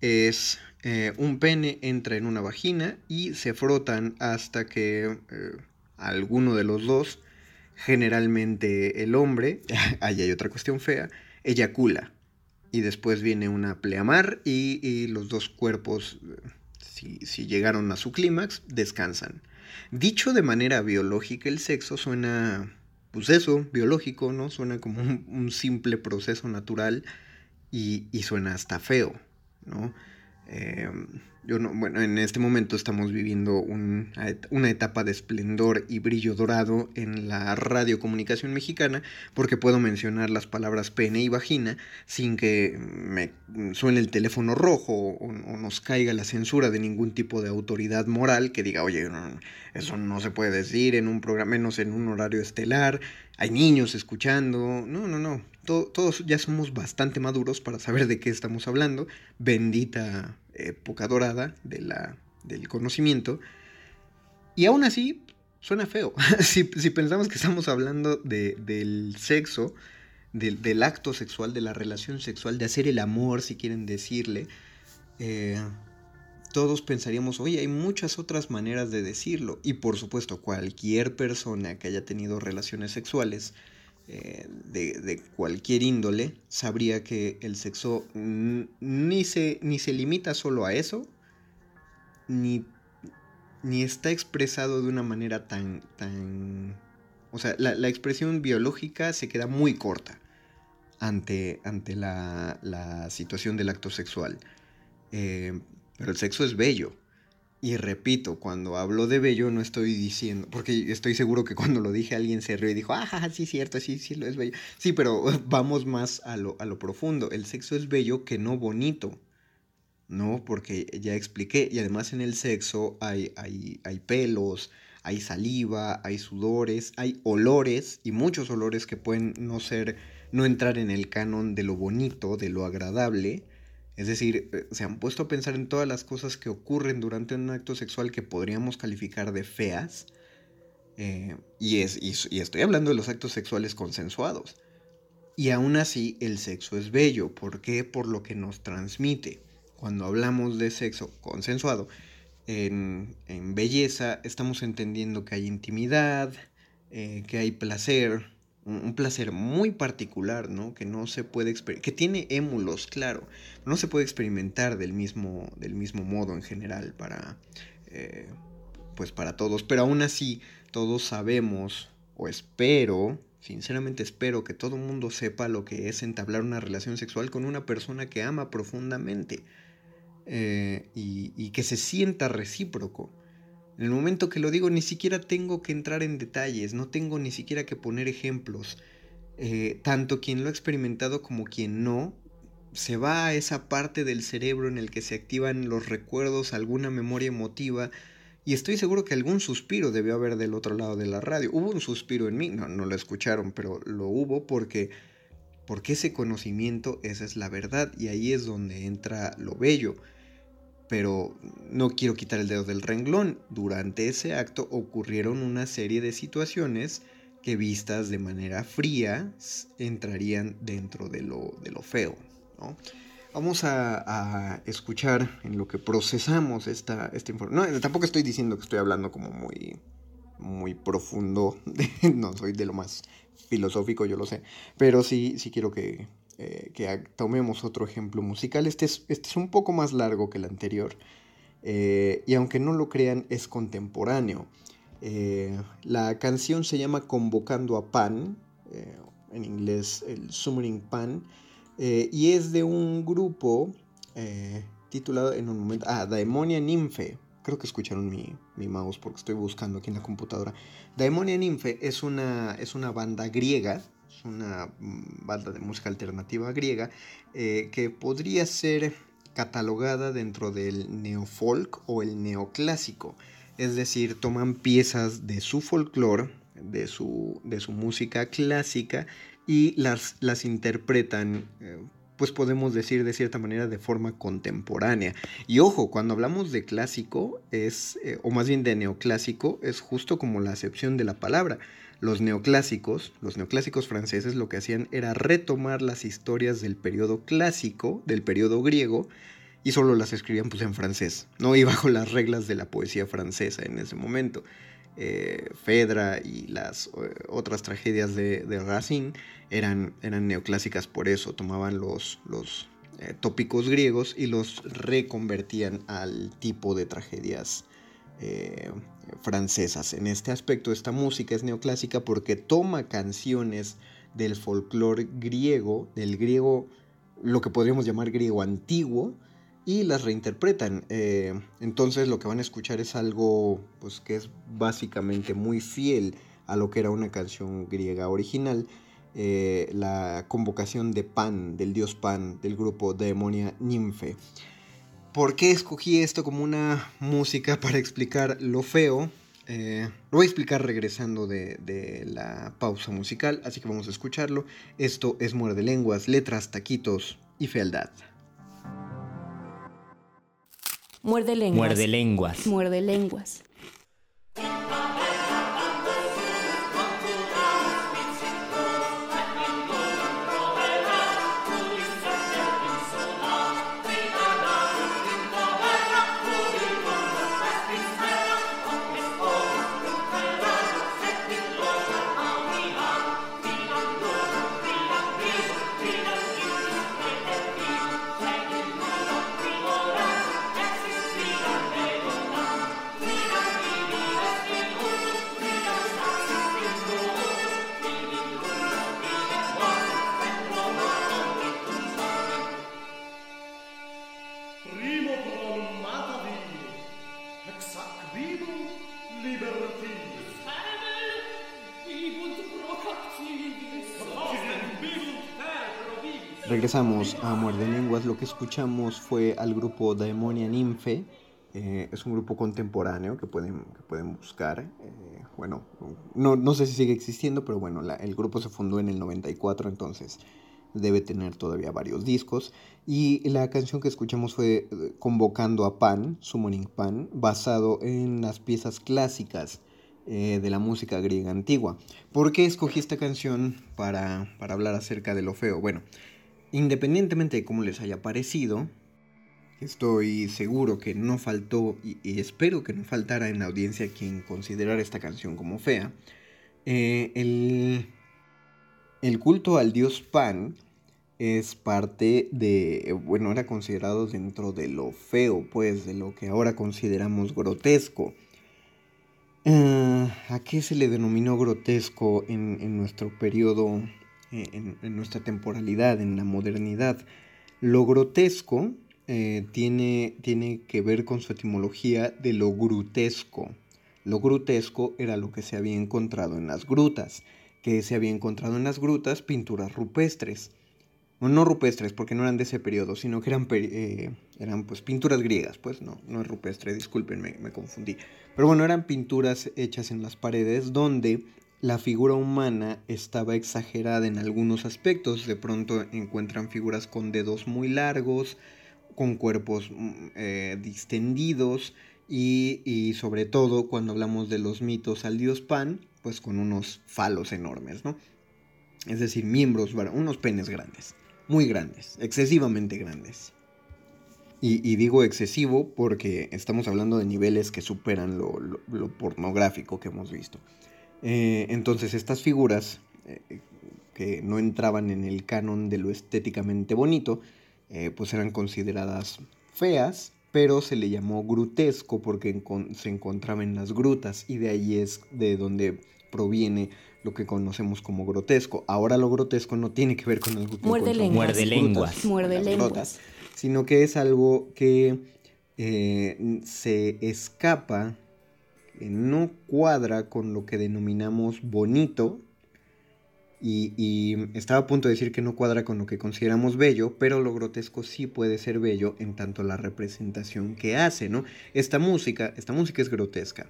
es eh, un pene entra en una vagina y se frotan hasta que eh, alguno de los dos, generalmente el hombre, ahí hay otra cuestión fea, eyacula. Y después viene una pleamar y, los dos cuerpos, si, si llegaron a su clímax, descansan. Dicho de manera biológica, el sexo suena, pues eso, biológico, ¿no? Suena como un, un simple proceso natural y, y suena hasta feo, ¿no? Eh, yo no, bueno, en este momento estamos viviendo un, una etapa de esplendor y brillo dorado en la radiocomunicación mexicana, porque puedo mencionar las palabras pene y vagina sin que me suene el teléfono rojo o, nos caiga la censura de ningún tipo de autoridad moral que diga, oye, eso no se puede decir en un programa, menos en un horario estelar, hay niños escuchando, no, no, no, todos ya somos bastante maduros para saber de qué estamos hablando. Bendita época dorada de la, del conocimiento. Y aún así, suena feo. si, pensamos que estamos hablando de, del sexo, del, del, acto sexual, de la relación sexual, de hacer el amor, si quieren decirle, eh, todos pensaríamos, oye, hay muchas otras maneras de decirlo. Y por supuesto, cualquier persona que haya tenido relaciones sexuales eh, de, cualquier índole sabría que el sexo ni se, ni se limita solo a eso, ni, ni está expresado de una manera tan... tan o sea, la, expresión biológica se queda muy corta ante, ante la, la situación del acto sexual. Eh, pero el sexo es bello. Y repito, cuando hablo de bello no estoy diciendo, porque estoy seguro que cuando lo dije alguien se rió y dijo, ah, sí, cierto, sí, sí, lo es bello. Sí, pero vamos más a lo, a lo profundo. El sexo es bello que no bonito. No, porque ya expliqué. Y además en el sexo hay, hay, hay pelos, hay saliva, hay sudores, hay olores y muchos olores que pueden no ser, no entrar en el canon de lo bonito, de lo agradable es decir, eh, se han puesto a pensar en todas las cosas que ocurren durante un acto sexual que podríamos calificar de feas. Eh, y, es, y, estoy hablando de los actos sexuales consensuados. Y aún así el sexo es bello. ¿Por qué? Por lo que nos transmite. Cuando hablamos de sexo consensuado, en, belleza estamos entendiendo que hay intimidad, eh, que hay placer, un, placer muy particular, ¿no? Que no se puede que tiene émulos, claro, no se puede experimentar del mismo, del mismo modo en general para, eh, pues para todos, pero aún así todos sabemos, o espero, sinceramente espero que todo el mundo sepa lo que es entablar una relación sexual con una persona que ama profundamente eh, y, y que se sienta recíproco. En el momento que lo digo ni siquiera tengo que entrar en detalles, no tengo ni siquiera que poner ejemplos. Eh, tanto quien lo ha experimentado como quien no, se va a esa parte del cerebro en el que se activan los recuerdos, alguna memoria emotiva, y estoy seguro que algún suspiro debió haber del otro lado de la radio. Hubo un suspiro en mí, no, no lo escucharon, pero lo hubo porque, porque ese conocimiento, esa es la verdad, y ahí es donde entra lo bello pero no quiero quitar el dedo del renglón. Durante ese acto ocurrieron una serie de situaciones que vistas de manera fría entrarían dentro de lo, de lo feo. Vamos a, escuchar en lo que procesamos esta, esta información. No, tampoco estoy diciendo que estoy hablando como muy, muy profundo, no soy de lo más filosófico, yo lo sé, pero sí, sí quiero que, eh, que tomemos otro ejemplo musical. Este es, este es un poco más largo que el anterior. Eh, y aunque no lo crean, es contemporáneo. Eh, la canción se llama Convocando a Pan, en inglés el Summoning Pan, y es de un grupo titulado en un momento, ah, Daemonia Nymphe. Creo que escucharon mi, mi, mouse porque estoy buscando aquí en la computadora. Daemonia Nymphe es una, es una banda griega una mm, banda de música alternativa griega eh, que podría ser catalogada dentro del neofolk o el neoclásico. Es decir, toman piezas de su folclore, de su, de su música clásica y las, las interpretan eh, pues podemos decir de cierta manera de forma contemporánea. Y ojo, cuando hablamos de clásico es, eh, o más bien de neoclásico, es justo como la acepción de la palabra. Los neoclásicos, los neoclásicos franceses lo que hacían era retomar las historias del periodo clásico, del periodo griego, y solo las escribían pues en francés, ¿no? Y bajo las reglas de la poesía francesa en ese momento. Eh, Fedra y las eh, otras tragedias de, Racine eran, eran neoclásicas por eso, tomaban los, los eh, tópicos griegos y los reconvertían al tipo de tragedias francesas. En este aspecto, esta música es neoclásica porque toma canciones del folclore griego, del griego, lo que podríamos llamar griego antiguo, y las reinterpretan. Eh, entonces lo que van a escuchar es algo pues, que es básicamente muy fiel a lo que era una canción griega original. Eh, la convocación de Pan, del dios Pan, del grupo Demonia Nymphe. ¿Por qué escogí esto como una música para explicar lo feo? Eh, lo voy a explicar regresando de, la pausa musical, así que vamos a escucharlo. Esto es Muerde Lenguas, letras, taquitos y fealdad. Muerde lenguas. Muerde lenguas. Muerde lenguas. Regresamos a Muerde Lenguas. Lo que escuchamos fue al grupo Daemonia Ninfe. Eh, es un grupo contemporáneo que pueden, que pueden buscar. Eh, bueno, no, no, sé si sigue existiendo, pero bueno, la, el grupo se fundó en el 94, entonces debe tener todavía varios discos. Y la canción que escuchamos fue eh, Convocando a Pan, Summoning Pan, basado en las piezas clásicas eh, de la música griega antigua. ¿Por qué escogí esta canción para, para hablar acerca de lo feo? Bueno, independientemente de cómo les haya parecido, estoy seguro que no faltó y, espero que no faltara en la audiencia quien considerara esta canción como fea. Eh, el, culto al dios Pan es parte de, bueno, era considerado dentro de lo feo, pues, de lo que ahora consideramos grotesco. Uh, ¿A qué se le denominó grotesco en, en nuestro periodo, eh, en, en, nuestra temporalidad, en la modernidad? Lo grotesco eh, tiene, tiene que ver con su etimología de lo grutesco. Lo grutesco era lo que se había encontrado en las grutas, que se había encontrado en las grutas pinturas rupestres no rupestres, porque no eran de ese periodo, sino que eran, eh, eran pues pinturas griegas, pues no, no es rupestre, discúlpenme, me confundí. Pero bueno, eran pinturas hechas en las paredes donde la figura humana estaba exagerada en algunos aspectos. De pronto encuentran figuras con dedos muy largos, con cuerpos mm, eh, distendidos y, y sobre todo cuando hablamos de los mitos al dios Pan, pues con unos falos enormes, ¿no? Es decir, miembros, unos penes grandes muy grandes, excesivamente grandes. Y, digo excesivo porque estamos hablando de niveles que superan lo, lo pornográfico que hemos visto. Eh, entonces estas figuras eh, que no entraban en el canon de lo estéticamente bonito, eh, pues eran consideradas feas, pero se le llamó grutesco porque se encontraba en las grutas y de ahí es de donde proviene lo que conocemos como grotesco. Ahora lo grotesco no tiene que ver con algo que muerde lenguas, muerde lenguas, muerde lenguas, sino que es algo que eh, se escapa, eh, no cuadra con lo que denominamos bonito. Y, y, estaba a punto de decir que no cuadra con lo que consideramos bello, pero lo grotesco sí puede ser bello en tanto la representación que hace, ¿no? Esta música, esta música es grotesca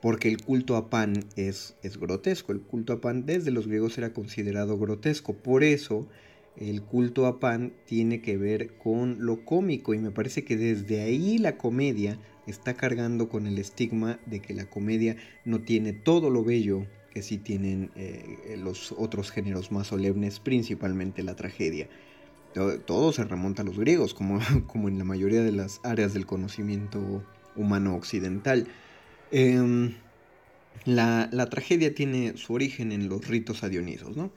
porque el culto a Pan es, es grotesco. El culto a Pan desde los griegos era considerado grotesco. Por eso el culto a Pan tiene que ver con lo cómico y me parece que desde ahí la comedia está cargando con el estigma de que la comedia no tiene todo lo bello que sí tienen eh, los otros géneros más solemnes, principalmente la tragedia. Todo, se remonta a los griegos, como, como en la mayoría de las áreas del conocimiento humano occidental. Eh, la, la, tragedia tiene su origen en los ritos adionisos, ¿no?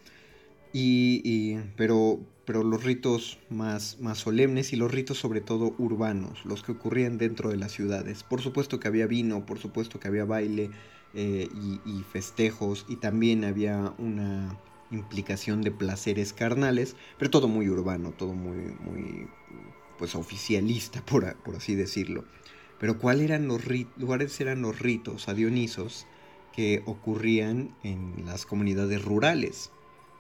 Y, pero, pero los ritos más, más solemnes y los ritos sobre todo urbanos, los que ocurrían dentro de las ciudades. Por supuesto que había vino, por supuesto que había baile eh, y, festejos y también había una implicación de placeres carnales, pero todo muy urbano, todo muy, muy pues oficialista, por, por así decirlo. Pero ¿cuáles eran los, cuáles eran los ritos adionisos que ocurrían en las comunidades rurales?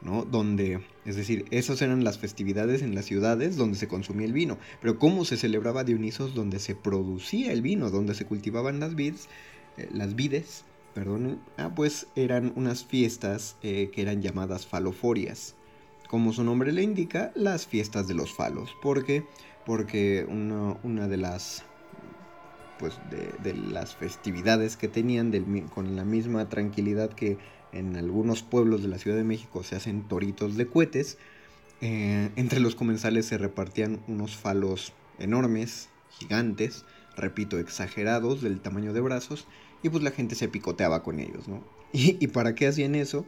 Donde, es decir, esas eran las festividades en las ciudades donde se consumía el vino. Pero ¿cómo se celebraba Dionisos donde se producía el vino, donde se cultivaban las vides, eh, las vides, perdón, ah, pues eran unas fiestas eh, que eran llamadas faloforias. Como su nombre le indica, las fiestas de los falos. ¿Por qué? Porque una, una de las pues de, de, las festividades que tenían del, con la misma tranquilidad que en algunos pueblos de la Ciudad de México se hacen toritos de cohetes. Eh, entre los comensales se repartían unos falos enormes, gigantes, repito, exagerados del tamaño de brazos, y pues la gente se picoteaba con ellos, ¿no? ¿Y, y para qué hacían eso?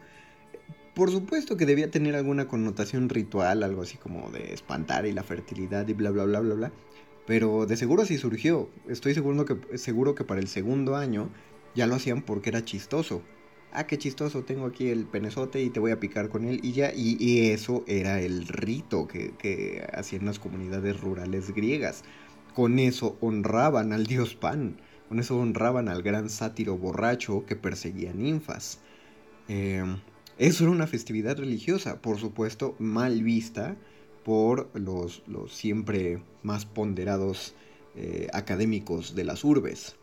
Por supuesto que debía tener alguna connotación ritual, algo así como de espantar y la fertilidad y bla bla bla bla bla. Pero de seguro sí surgió. Estoy seguro que, seguro que para el segundo año ya lo hacían porque era chistoso. Ah, qué chistoso, tengo aquí el penezote y te voy a picar con él y ya. Y, y eso era el rito que, que hacían las comunidades rurales griegas. Con eso honraban al dios Pan. Con eso honraban al gran sátiro borracho que perseguía ninfas. Eh, eso era una festividad religiosa, por supuesto, mal vista por los, los siempre más ponderados eh, académicos de las urbes.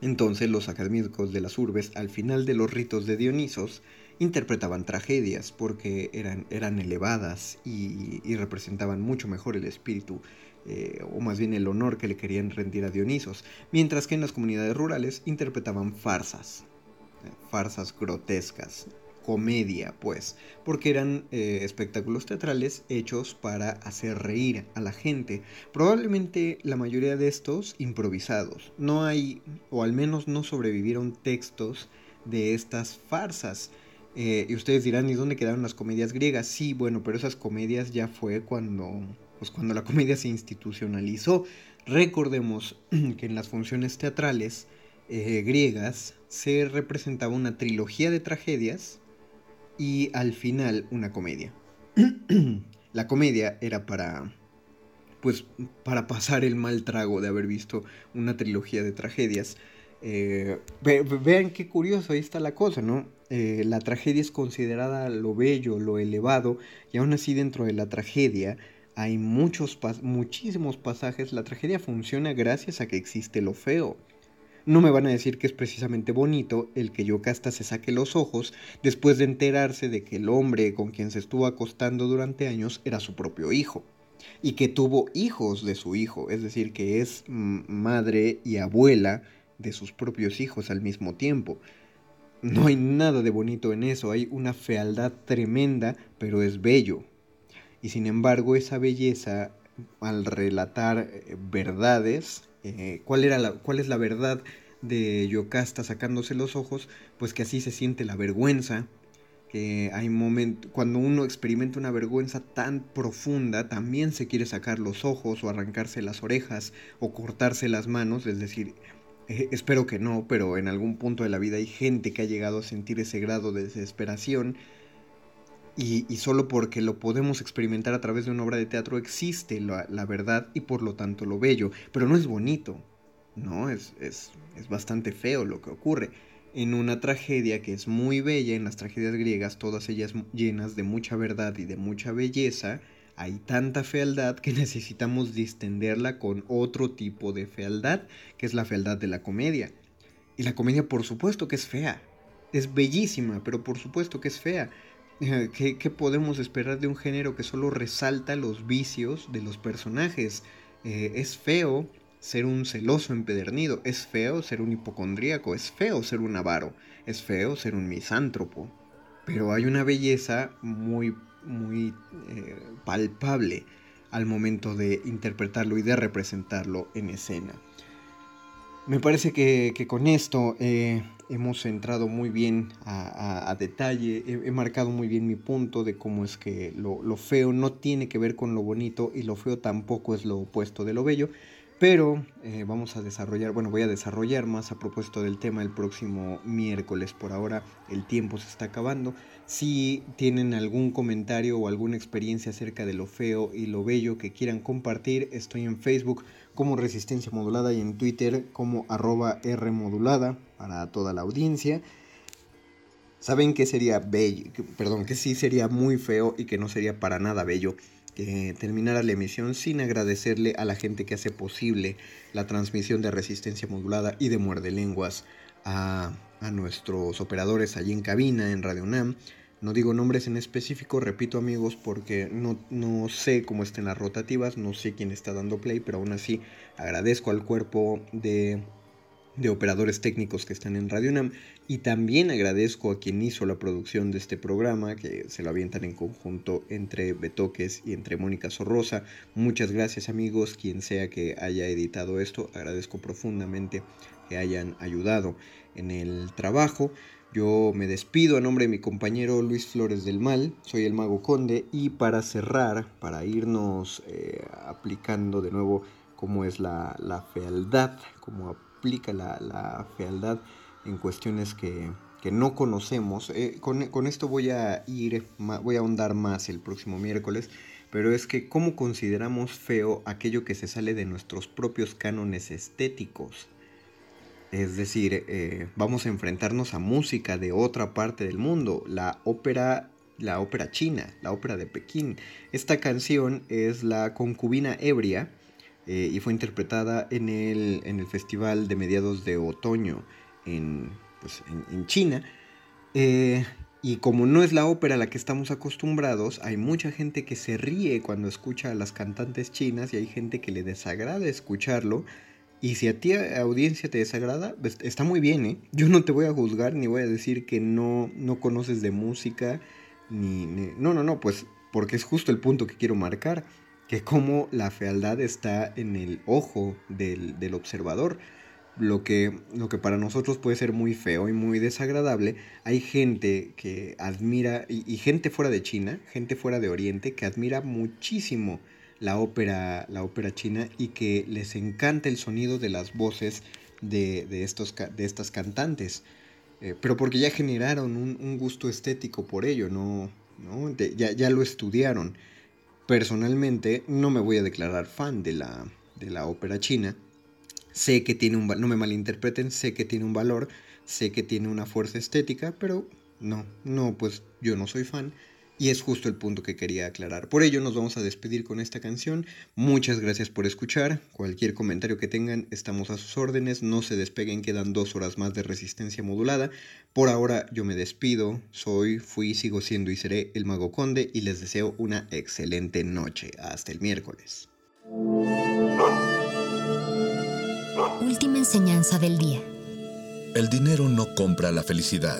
Entonces los académicos de las urbes, al final de los ritos de Dionisos, interpretaban tragedias porque eran, eran elevadas y, representaban mucho mejor el espíritu, eh, o más bien el honor que le querían rendir a Dionisos, mientras que en las comunidades rurales interpretaban farsas, eh, farsas grotescas, comedia, pues, porque eran eh, espectáculos teatrales hechos para hacer reír a la gente. Probablemente la mayoría de estos improvisados. No hay, o al menos no sobrevivieron textos de estas farsas. Eh, y ustedes dirán, ¿y dónde quedaron las comedias griegas? Sí, bueno, pero esas comedias ya fue cuando, pues cuando la comedia se institucionalizó. Recordemos que en las funciones teatrales eh, griegas se representaba una trilogía de tragedias y al final una comedia. la comedia era para pues para pasar el mal trago de haber visto una trilogía de tragedias. Eh, vean qué curioso, ahí está la cosa, ¿no? Eh, la tragedia es considerada lo bello, lo elevado, y aún así dentro de la tragedia hay muchos, muchísimos pasajes. La tragedia funciona gracias a que existe lo feo. No me van a decir que es precisamente bonito el que Yocasta se saque los ojos después de enterarse de que el hombre con quien se estuvo acostando durante años era su propio hijo y que tuvo hijos de su hijo, es decir, que es madre y abuela de sus propios hijos al mismo tiempo. No hay nada de bonito en eso, hay una fealdad tremenda, pero es bello. Y sin embargo, esa belleza, al relatar eh, verdades, eh, ¿cuál, era la, cuál es la verdad de Yocasta sacándose los ojos, pues que así se siente la vergüenza, que hay momentos, cuando uno experimenta una vergüenza tan profunda, también se quiere sacar los ojos o arrancarse las orejas o cortarse las manos, es decir, eh, espero que no, pero en algún punto de la vida hay gente que ha llegado a sentir ese grado de desesperación y, solo porque lo podemos experimentar a través de una obra de teatro existe la, verdad y por lo tanto lo bello, pero no es bonito, ¿no? Es, es, es bastante feo lo que ocurre. En una tragedia que es muy bella, en las tragedias griegas, todas ellas llenas de mucha verdad y de mucha belleza, hay tanta fealdad que necesitamos distenderla con otro tipo de fealdad, que es la fealdad de la comedia. Y la comedia por supuesto que es fea, es bellísima, pero por supuesto que es fea. ¿Qué, podemos esperar de un género que solo resalta los vicios de los personajes? Eh, es feo ser un celoso empedernido, es feo ser un hipocondríaco, es feo ser un avaro, es feo ser un misántropo. Pero hay una belleza muy, muy eh, palpable al momento de interpretarlo y de representarlo en escena. Me parece que, con esto eh, hemos entrado muy bien a, detalle, he, marcado muy bien mi punto de cómo es que lo, feo no tiene que ver con lo bonito y lo feo tampoco es lo opuesto de lo bello, pero eh, vamos a desarrollar, bueno, voy a desarrollar más a propósito del tema el próximo miércoles. Por ahora el tiempo se está acabando. Si tienen algún comentario o alguna experiencia acerca de lo feo y lo bello que quieran compartir, estoy en Facebook como Resistencia Modulada y en Twitter como arroba Rmodulada para toda la audiencia. Saben que sería bello, perdón, que sí sería muy feo y que no sería para nada bello que terminara la emisión sin agradecerle a la gente que hace posible la transmisión de resistencia modulada y de muerde lenguas a, nuestros operadores allí en cabina en Radio Nam. No digo nombres en específico, repito amigos, porque no, no sé cómo estén las rotativas, no sé quién está dando play, pero aún así agradezco al cuerpo de de operadores técnicos que están en Radio Nam y también agradezco a quien hizo la producción de este programa que se lo avientan en conjunto entre Betoques y entre Mónica Sorrosa. Muchas gracias amigos, quien sea que haya editado esto, agradezco profundamente que hayan ayudado en el trabajo. Yo me despido a nombre de mi compañero Luis Flores del Mal, soy el Mago Conde y para cerrar, para irnos eh, aplicando de nuevo cómo es la, fealdad, como explica la, fealdad en cuestiones que, no conocemos. Eh, con, esto voy a ir, voy a ahondar más el próximo miércoles, pero es que cómo consideramos feo aquello que se sale de nuestros propios cánones estéticos. Es decir, eh, vamos a enfrentarnos a música de otra parte del mundo. La ópera la ópera china, la ópera de Pekín. Esta canción es la concubina ebria eh, y fue interpretada en el, en el festival de mediados de otoño en, pues, en, China. Eh, y como no es la ópera a la que estamos acostumbrados, hay mucha gente que se ríe cuando escucha a las cantantes chinas y hay gente que le desagrada escucharlo. Y si a ti, audiencia, te desagrada, pues, está muy bien, ¿eh? Yo no te voy a juzgar ni voy a decir que no, no conoces de música, ni, No, no, no, pues porque es justo el punto que quiero marcar, que como la fealdad está en el ojo del, del observador lo que, lo que para nosotros puede ser muy feo y muy desagradable, hay gente que admira, y, gente fuera de China, gente fuera de Oriente, que admira muchísimo la ópera, la ópera china y que les encanta el sonido de las voces de, estos, de estas cantantes. Eh, pero porque ya generaron un, gusto estético por ello, no, ya, ya, lo estudiaron. Personalmente no me voy a declarar fan de la, de la ópera china, Sé que tiene un no me malinterpreten, sé que tiene un valor, sé que tiene una fuerza estética, pero no, no, pues yo no soy fan. Y es justo el punto que quería aclarar. Por ello nos vamos a despedir con esta canción. Muchas gracias por escuchar. Cualquier comentario que tengan, estamos a sus órdenes. No se despeguen, quedan dos horas más de resistencia modulada. Por ahora yo me despido. Soy, fui, sigo siendo y seré el Mago Conde y les deseo una excelente noche. Hasta el miércoles. Última enseñanza del día. El dinero no compra la felicidad.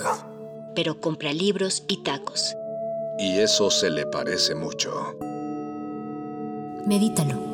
Pero compra libros y tacos. Y eso se le parece mucho. Medítalo.